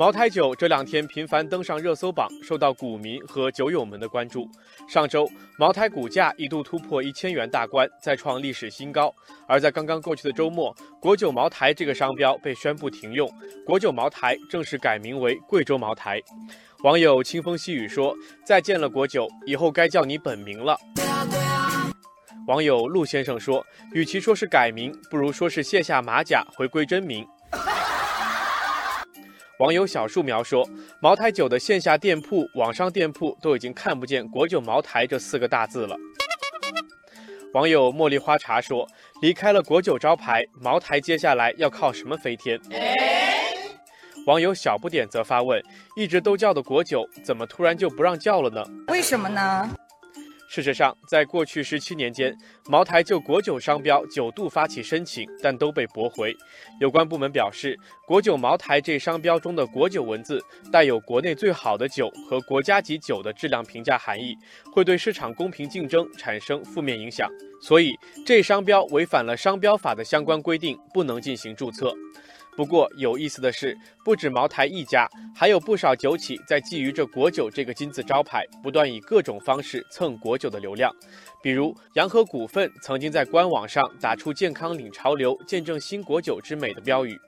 茅台酒这两天频繁登上热搜榜，受到股民和酒友们的关注。上周，茅台股价一度突破一千元大关，再创历史新高。而在刚刚过去的周末，国酒茅台这个商标被宣布停用，国酒茅台正式改名为贵州茅台。网友清风细雨说：“再见了，国酒，以后该叫你本名了。”网友陆先生说：“与其说是改名，不如说是卸下马甲，回归真名。”网友小树苗说：“茅台酒的线下店铺、网上店铺都已经看不见‘国酒茅台’这四个大字了。”网友茉莉花茶说：“离开了国酒招牌，茅台接下来要靠什么飞天？”网友小不点则发问：“一直都叫的国酒，怎么突然就不让叫了呢？为什么呢？”事实上，在过去十七年间，茅台就国酒商标九度发起申请，但都被驳回。有关部门表示，国酒茅台这商标中的“国酒”文字带有国内最好的酒和国家级酒的质量评价含义，会对市场公平竞争产生负面影响，所以这商标违反了商标法的相关规定，不能进行注册。不过有意思的是，不止茅台一家，还有不少酒企在觊觎着国酒这个金字招牌，不断以各种方式蹭国酒的流量。比如洋河股份曾经在官网上打出“健康领潮流，见证新国酒之美”的标语，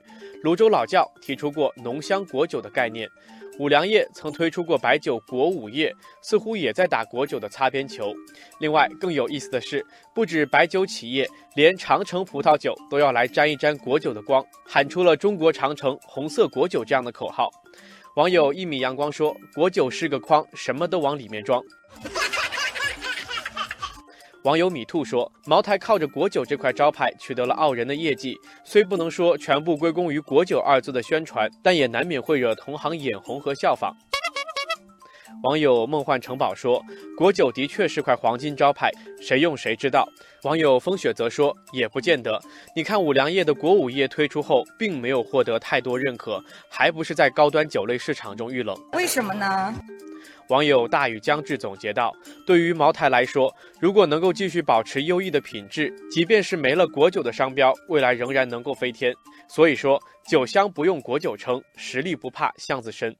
泸州老窖提出过浓香国酒的概念。五粮液曾推出过白酒国五液，似乎也在打国酒的擦边球。另外，更有意思的是，不止白酒企业，连长城葡萄酒都要来沾一沾国酒的光，喊出了“中国长城，红色国酒”这样的口号。网友一米阳光说：“国酒是个筐，什么都往里面装。”网友米兔说：“茅台靠着国酒这块招牌取得了傲人的业绩，虽不能说全部归功于‘国酒’二字的宣传，但也难免会惹同行眼红和效仿。”网友梦幻城堡说：“国酒的确是块黄金招牌，谁用谁知道。”网友风雪则说：“也不见得，你看五粮液的国五液推出后，并没有获得太多认可，还不是在高端酒类市场中遇冷？为什么呢？”网友大雨将至总结道：“对于茅台来说，如果能够继续保持优异的品质，即便是没了国酒的商标，未来仍然能够飞天。所以说，酒香不用国酒撑，实力不怕巷子深。”